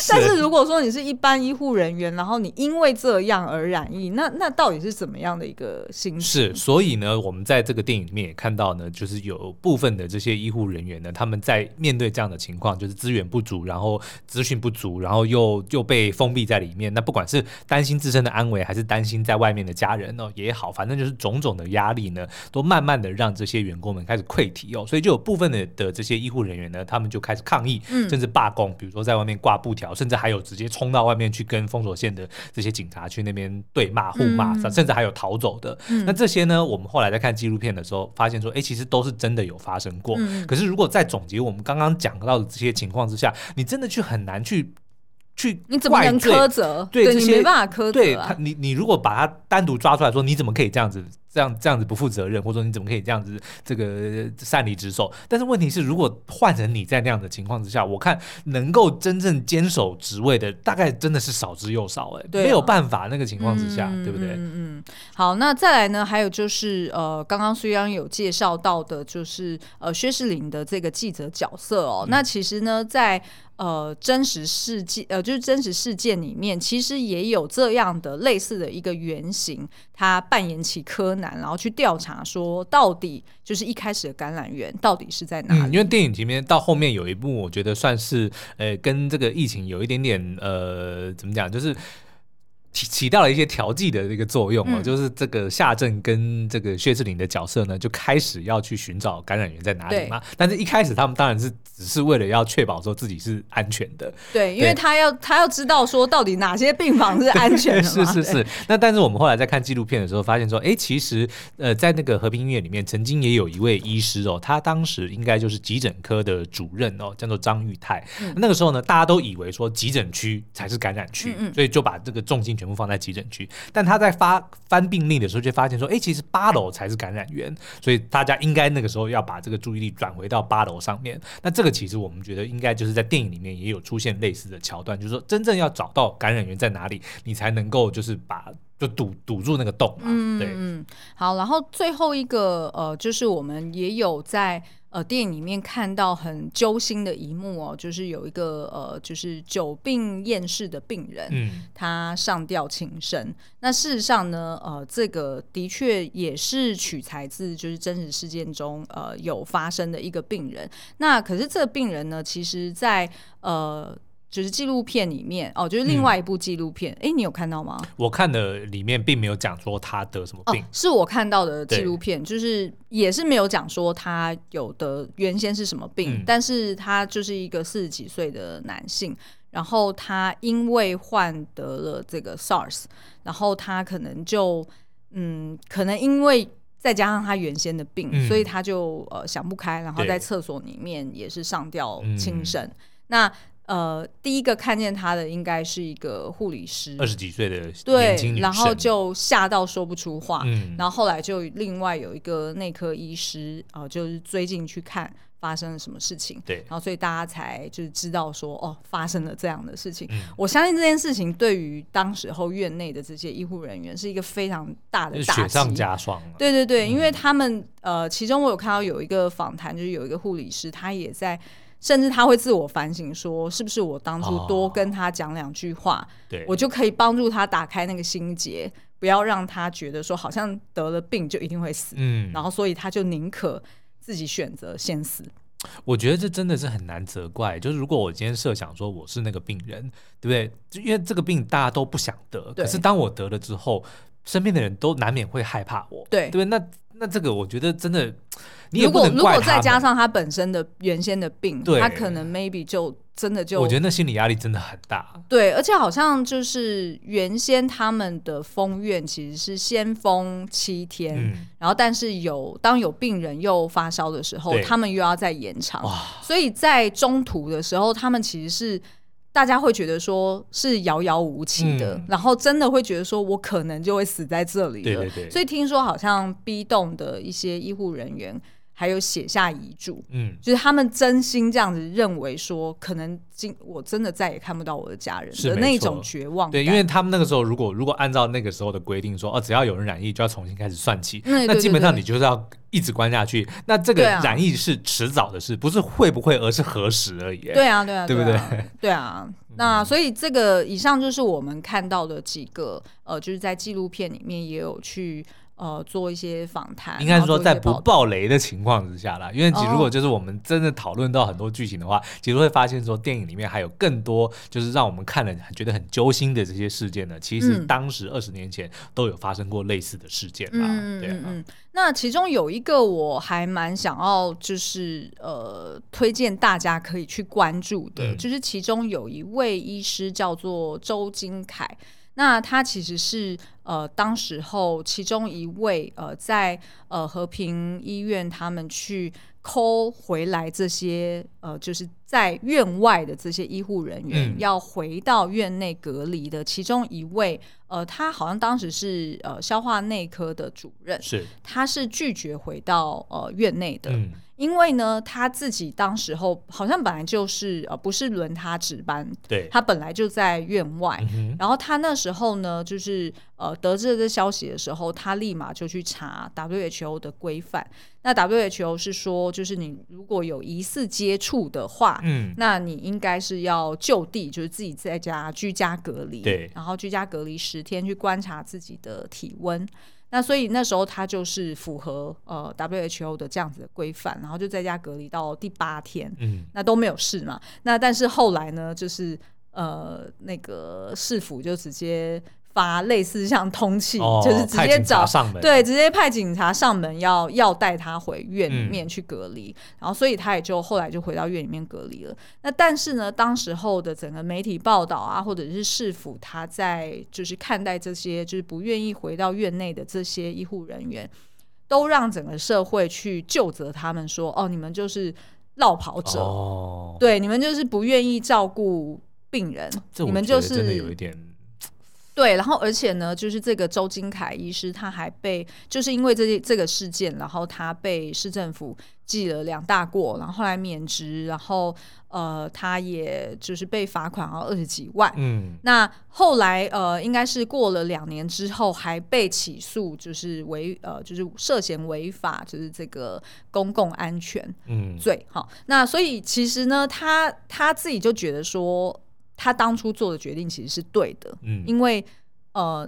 但是如果说你是一般医护人员，然后你因为这样而染疫，那那到底是怎么样的一个心情？是，所以呢，我们在这个电影里面也看到呢，就是有部分的这些医护人员呢，他们在面对这样的情况，就是资源不足，然后资讯不足，然后又又被封闭在里面。那不管是担心自身的安危，还是担心在外面的家人哦也好，反正就是种种的压力呢，都慢慢的让这些员工们开始溃体哦。所以就有部分的的这些医护人员呢，他们就开始抗议，嗯、甚至。罢工，比如说在外面挂布条，甚至还有直接冲到外面去跟封锁线的这些警察去那边对骂、互骂，嗯、甚至还有逃走的。嗯、那这些呢，我们后来在看纪录片的时候，发现说，哎，其实都是真的有发生过。嗯、可是如果在总结我们刚刚讲到的这些情况之下，你真的去很难去。去你怎么能苛责？对，对你没办法苛责、啊。对他，你你如果把他单独抓出来说，你怎么可以这样子？这样这样子不负责任，或者说你怎么可以这样子这个擅离职守？但是问题是，如果换成你在那样的情况之下，我看能够真正坚守职位的，大概真的是少之又少、欸。哎、啊，没有办法那个情况之下，嗯、对不对？嗯嗯。好，那再来呢？还有就是呃，刚刚虽然有介绍到的，就是呃薛士林的这个记者角色哦。嗯、那其实呢，在呃，真实事件，呃，就是真实事件里面，其实也有这样的类似的一个原型，他扮演起柯南，然后去调查说，到底就是一开始的感染源到底是在哪里？嗯，因为电影里面到后面有一部，我觉得算是，呃，跟这个疫情有一点点，呃，怎么讲，就是。起起到了一些调剂的这个作用哦，嗯、就是这个夏正跟这个薛志林的角色呢，就开始要去寻找感染源在哪里嘛。但是一开始他们当然是只是为了要确保说自己是安全的。对，因为他要他要知道说到底哪些病房是安全的。是是是。那但是我们后来在看纪录片的时候，发现说，哎，其实呃，在那个和平医院里面，曾经也有一位医师哦，他当时应该就是急诊科的主任哦，叫做张玉泰。嗯、那个时候呢，大家都以为说急诊区才是感染区，所以就把这个重心。全部放在急诊区，但他在发翻病历的时候，就发现说，哎，其实八楼才是感染源，所以大家应该那个时候要把这个注意力转回到八楼上面。那这个其实我们觉得应该就是在电影里面也有出现类似的桥段，就是说真正要找到感染源在哪里，你才能够就是把就堵堵住那个洞嘛。嗯，对，嗯，好，然后最后一个呃，就是我们也有在。呃，电影里面看到很揪心的一幕哦，就是有一个呃，就是久病厌世的病人，嗯，他上吊轻生。那事实上呢，呃，这个的确也是取材自就是真实事件中呃有发生的一个病人。那可是这个病人呢，其实在呃。就是纪录片里面哦，就是另外一部纪录片，哎、嗯，你有看到吗？我看的里面并没有讲说他得什么病，哦、是我看到的纪录片，就是也是没有讲说他有的原先是什么病，嗯、但是他就是一个四十几岁的男性，然后他因为患得了这个 SARS，然后他可能就嗯，可能因为再加上他原先的病，嗯、所以他就呃想不开，然后在厕所里面也是上吊轻生，嗯、那。呃，第一个看见他的应该是一个护理师，二十几岁的对，然后就吓到说不出话，嗯，然后后来就另外有一个内科医师，呃，就是追进去看发生了什么事情，对，然后所以大家才就是知道说，哦，发生了这样的事情。嗯，我相信这件事情对于当时候院内的这些医护人员是一个非常大的打击，雪上加霜。对对对，嗯，因为他们呃，其中我有看到有一个访谈，就是有一个护理师，他也在。甚至他会自我反省，说是不是我当初多跟他讲两句话，哦、我就可以帮助他打开那个心结，不要让他觉得说好像得了病就一定会死。嗯，然后所以他就宁可自己选择先死。我觉得这真的是很难责怪。就是如果我今天设想说我是那个病人，对不对？就因为这个病大家都不想得，可是当我得了之后，身边的人都难免会害怕我，对，对不对？那那这个我觉得真的。如果如果再加上他本身的原先的病，他可能 maybe 就真的就，我觉得那心理压力真的很大。对，而且好像就是原先他们的封院其实是先封七天，嗯、然后但是有当有病人又发烧的时候，他们又要再延长，哇所以在中途的时候，他们其实是。大家会觉得说是遥遥无期的，嗯、然后真的会觉得说我可能就会死在这里了。对对对。所以听说好像 B 栋的一些医护人员还有写下遗嘱，嗯，就是他们真心这样子认为说，可能今我真的再也看不到我的家人的那种绝望。对，因为他们那个时候如果如果按照那个时候的规定说，哦，只要有人染疫就要重新开始算起，嗯、那基本上你就是要。一直关下去，那这个染疫是迟早的事，啊、不是会不会，而是何时而已。对啊，对啊，对不对？对啊。那所以这个以上就是我们看到的几个，呃，就是在纪录片里面也有去。呃，做一些访谈，应该是说在不爆雷的情况之下啦。因为如果就是我们真的讨论到很多剧情的话，哦、其实会发现说电影里面还有更多就是让我们看了觉得很揪心的这些事件呢。其实当时二十年前都有发生过类似的事件啦。嗯、对、啊、嗯，嗯。那其中有一个我还蛮想要就是呃推荐大家可以去关注的，嗯、就是其中有一位医师叫做周金凯。那他其实是呃，当时候其中一位呃，在呃和平医院他们去 call 回来这些呃，就是在院外的这些医护人员、嗯、要回到院内隔离的其中一位呃，他好像当时是呃消化内科的主任，是。他是拒绝回到呃院内的。嗯因为呢，他自己当时候好像本来就是呃，不是轮他值班，对，他本来就在院外。嗯、然后他那时候呢，就是呃，得知了这消息的时候，他立马就去查 WHO 的规范。那 WHO 是说，就是你如果有疑似接触的话，嗯，那你应该是要就地，就是自己在家居家隔离，对，然后居家隔离十天，去观察自己的体温。那所以那时候他就是符合呃 WHO 的这样子的规范，然后就在家隔离到第八天，嗯，那都没有事嘛。那但是后来呢，就是呃那个市府就直接。发类似像通气，哦、就是直接找上门，对，直接派警察上门要要带他回院里面去隔离，嗯、然后所以他也就后来就回到院里面隔离了。那但是呢，当时候的整个媒体报道啊，或者是市府他在就是看待这些就是不愿意回到院内的这些医护人员，都让整个社会去就责他们说：哦，你们就是落跑者，哦、对，你们就是不愿意照顾病人，你们就是真的有一点。对，然后而且呢，就是这个周金凯医师，他还被就是因为这这个事件，然后他被市政府记了两大过，然后后来免职，然后呃，他也就是被罚款了二十几万。嗯，那后来呃，应该是过了两年之后，还被起诉，就是违呃，就是涉嫌违法，就是这个公共安全嗯罪。好，那所以其实呢，他他自己就觉得说。他当初做的决定其实是对的，嗯，因为呃，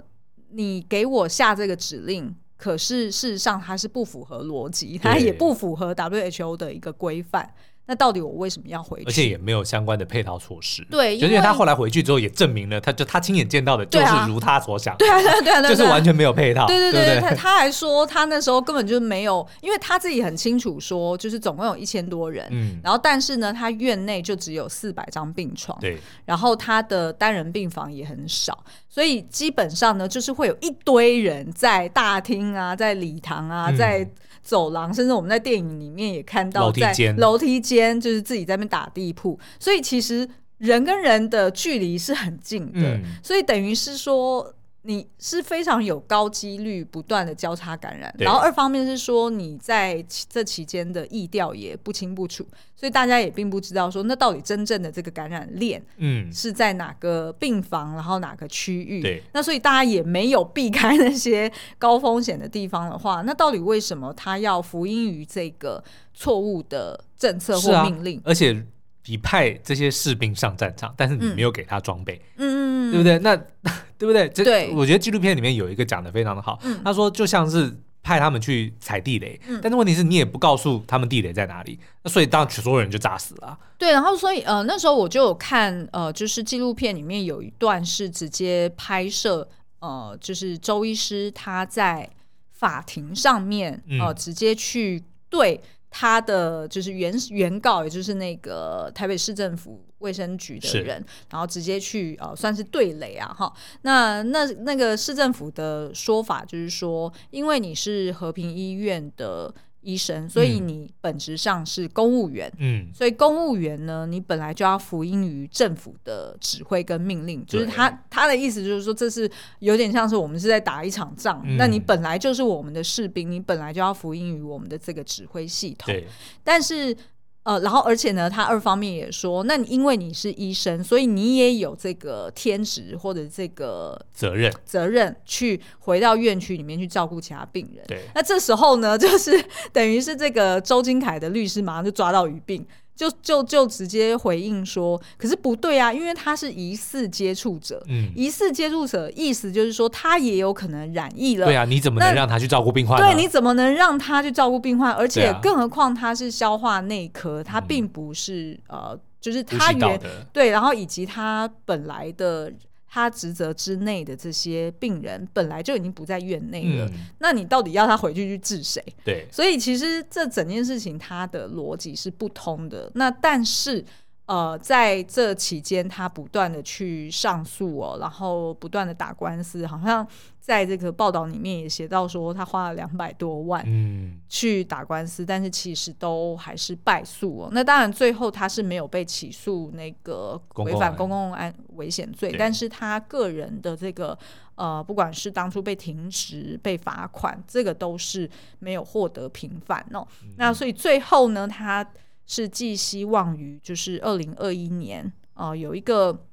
你给我下这个指令，可是事实上它是不符合逻辑，它也不符合 WHO 的一个规范。那到底我为什么要回去？而且也没有相关的配套措施。对，因为他后来回去之后也证明了，他就他亲眼见到的就是如他所想。对啊，对啊，对啊，就是完全没有配套。对对对，对，他他还说他那时候根本就没有，因为他自己很清楚说，就是总共有一千多人，嗯，然后但是呢，他院内就只有四百张病床，对，然后他的单人病房也很少，所以基本上呢，就是会有一堆人在大厅啊，在礼堂啊，在。走廊，甚至我们在电影里面也看到，在楼梯间就是自己在那边打地铺，所以其实人跟人的距离是很近的，嗯、所以等于是说。你是非常有高几率不断的交叉感染，然后二方面是说你在这期间的疫调也不清不楚，所以大家也并不知道说那到底真正的这个感染链，嗯，是在哪个病房，然后哪个区域，对，那所以大家也没有避开那些高风险的地方的话，那到底为什么他要服音于这个错误的政策或命令？啊、而且你派这些士兵上战场，但是你没有给他装备，嗯嗯，对不对？那。对不对？对，我觉得纪录片里面有一个讲的非常的好。嗯、他说就像是派他们去踩地雷，嗯、但是问题是你也不告诉他们地雷在哪里，那所以当所有人就炸死了。对，然后所以呃那时候我就有看呃就是纪录片里面有一段是直接拍摄呃就是周医师他在法庭上面呃、嗯、直接去对。他的就是原原告，也就是那个台北市政府卫生局的人，然后直接去呃算是对垒啊哈。那那那个市政府的说法就是说，因为你是和平医院的。医生，所以你本质上是公务员，嗯，所以公务员呢，你本来就要服膺于政府的指挥跟命令，就是他他的意思就是说，这是有点像是我们是在打一场仗，嗯，那你本来就是我们的士兵，你本来就要服膺于我们的这个指挥系统，对，但是。呃，然后而且呢，他二方面也说，那你因为你是医生，所以你也有这个天职或者这个责任，责任去回到院区里面去照顾其他病人。对，那这时候呢，就是 等于是这个周金凯的律师马上就抓到语病。就就就直接回应说，可是不对啊，因为他是疑似接触者，嗯，疑似接触者意思就是说他也有可能染疫了。对啊，你怎么能让他去照顾病患？对，你怎么能让他去照顾病患？而且更何况他是消化内科，他并不是、嗯、呃，就是他原对，然后以及他本来的。他职责之内的这些病人本来就已经不在院内了，嗯，那你到底要他回去去治谁？对，所以其实这整件事情它的逻辑是不通的。那但是呃，在这期间，他不断的去上诉哦，然后不断的打官司，好像在这个报道里面也写到说，他花了两百多万，嗯，去打官司，嗯、但是其实都还是败诉哦。那当然，最后他是没有被起诉那个违反公共安危险罪，但是他个人的这个呃，不管是当初被停职、被罚款，这个都是没有获得平反哦。嗯、那所以最后呢，他。是寄希望于，就是二零二一年，呃，有一个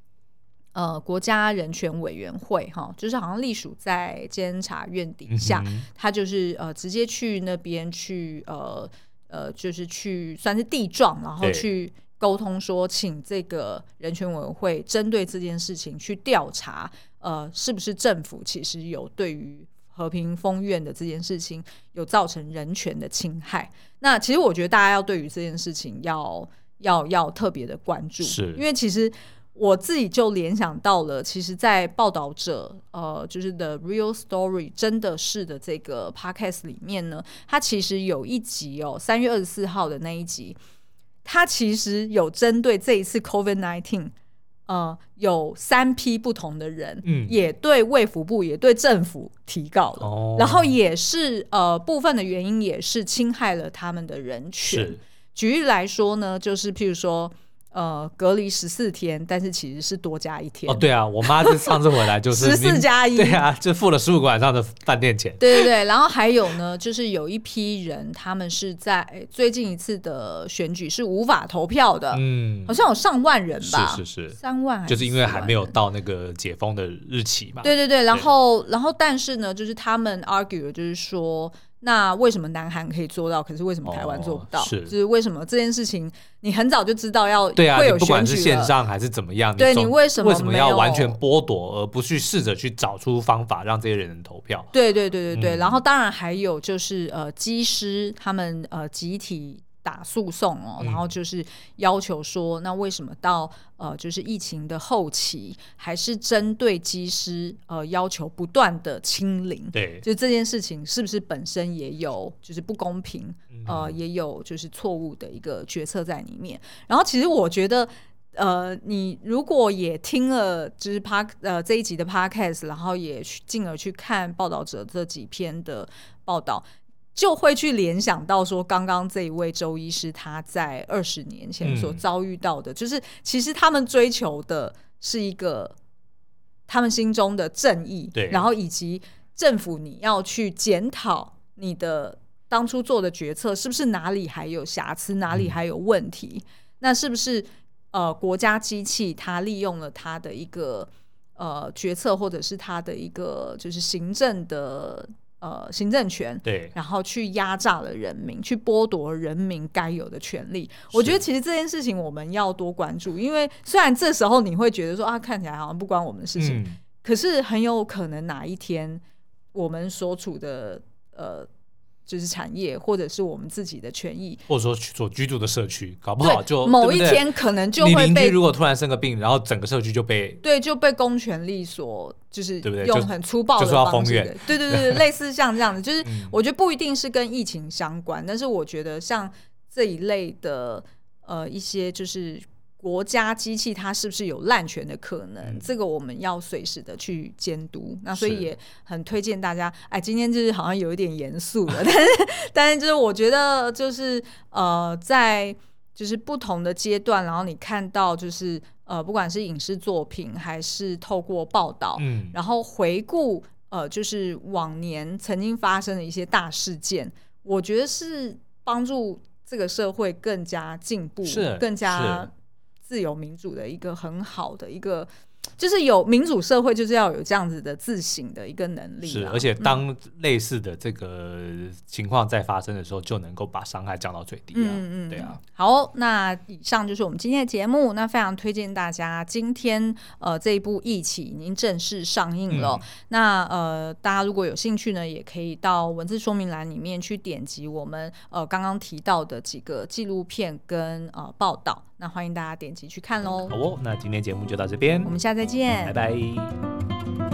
呃国家人权委员会，哈，就是好像隶属在监察院底下，嗯、他就是呃直接去那边去，呃呃，就是去算是地状，然后去沟通说，请这个人权委员会针对这件事情去调查，呃，是不是政府其实有对于。和平封院的这件事情有造成人权的侵害，那其实我觉得大家要对于这件事情要要要特别的关注，是因为其实我自己就联想到了，其实，在报道者呃，就是 The Real Story 真的是的这个 Podcast 里面呢，它其实有一集哦，三月二十四号的那一集，它其实有针对这一次 COVID nineteen。呃，有三批不同的人，嗯，也对卫福部也对政府提告了，哦，然后也是呃部分的原因也是侵害了他们的人权。举例来说呢，就是譬如说。呃，隔离十四天，但是其实是多加一天。哦，对啊，我妈是上次回来就是 十四加一，对啊，就付了十五个晚上的饭店钱。对对对，然后还有呢，就是有一批人，他们是在最近一次的选举是无法投票的，嗯，好像有上万人吧，是是是，三万还是，就是因为还没有到那个解封的日期嘛。对对对，然后然后但是呢，就是他们 argue 就是说。那为什么南韩可以做到，可是为什么台湾做不到？哦、是，就是为什么这件事情你很早就知道要对啊，会有选举，不管是线上还是怎么样，对你为什么为什么要完全剥夺，而不去试着去找出方法让这些人投票？对对对对对，嗯、然后当然还有就是呃，机师他们呃集体。打诉讼哦，然后就是要求说，那为什么到呃，就是疫情的后期，还是针对机师呃要求不断的清零？对，就这件事情是不是本身也有就是不公平？呃，也有就是错误的一个决策在里面。然后其实我觉得，呃，你如果也听了就是 Park 呃这一集的 Podcast，然后也进而去看报道者这几篇的报道。就会去联想到说，刚刚这一位周医师他在二十年前所遭遇到的，嗯、就是其实他们追求的是一个他们心中的正义，对，然后以及政府你要去检讨你的当初做的决策是不是哪里还有瑕疵，哪里还有问题，嗯、那是不是呃国家机器它利用了它的一个呃决策，或者是它的一个就是行政的。呃，行政权对，然后去压榨了人民，去剥夺人民该有的权利。我觉得其实这件事情我们要多关注，因为虽然这时候你会觉得说啊，看起来好像不关我们的事情，嗯、可是很有可能哪一天我们所处的呃。就是产业，或者是我们自己的权益，或者说所居住的社区，搞不好就某一天可能就会被。如果突然生个病，然后整个社区就被对就被公权力所就是对不对？用很粗暴的方式，对对对对，类似像这样子，就是我觉得不一定是跟疫情相关，但是我觉得像这一类的呃一些就是。国家机器它是不是有滥权的可能？嗯、这个我们要随时的去监督。那所以也很推荐大家。哎，今天就是好像有一点严肃了，但是但是就是我觉得就是呃，在就是不同的阶段，然后你看到就是呃，不管是影视作品还是透过报道，嗯，然后回顾呃，就是往年曾经发生的一些大事件，我觉得是帮助这个社会更加进步，是更加。自由民主的一个很好的一个。就是有民主社会，就是要有这样子的自省的一个能力。是，而且当类似的这个情况在发生的时候，嗯、就能够把伤害降到最低啊。嗯嗯，对啊。好，那以上就是我们今天的节目。那非常推荐大家，今天呃这一部《一起》已经正式上映了。嗯、那呃大家如果有兴趣呢，也可以到文字说明栏里面去点击我们呃刚刚提到的几个纪录片跟呃报道。那欢迎大家点击去看喽。好哦，那今天节目就到这边，我们下次再见，拜拜。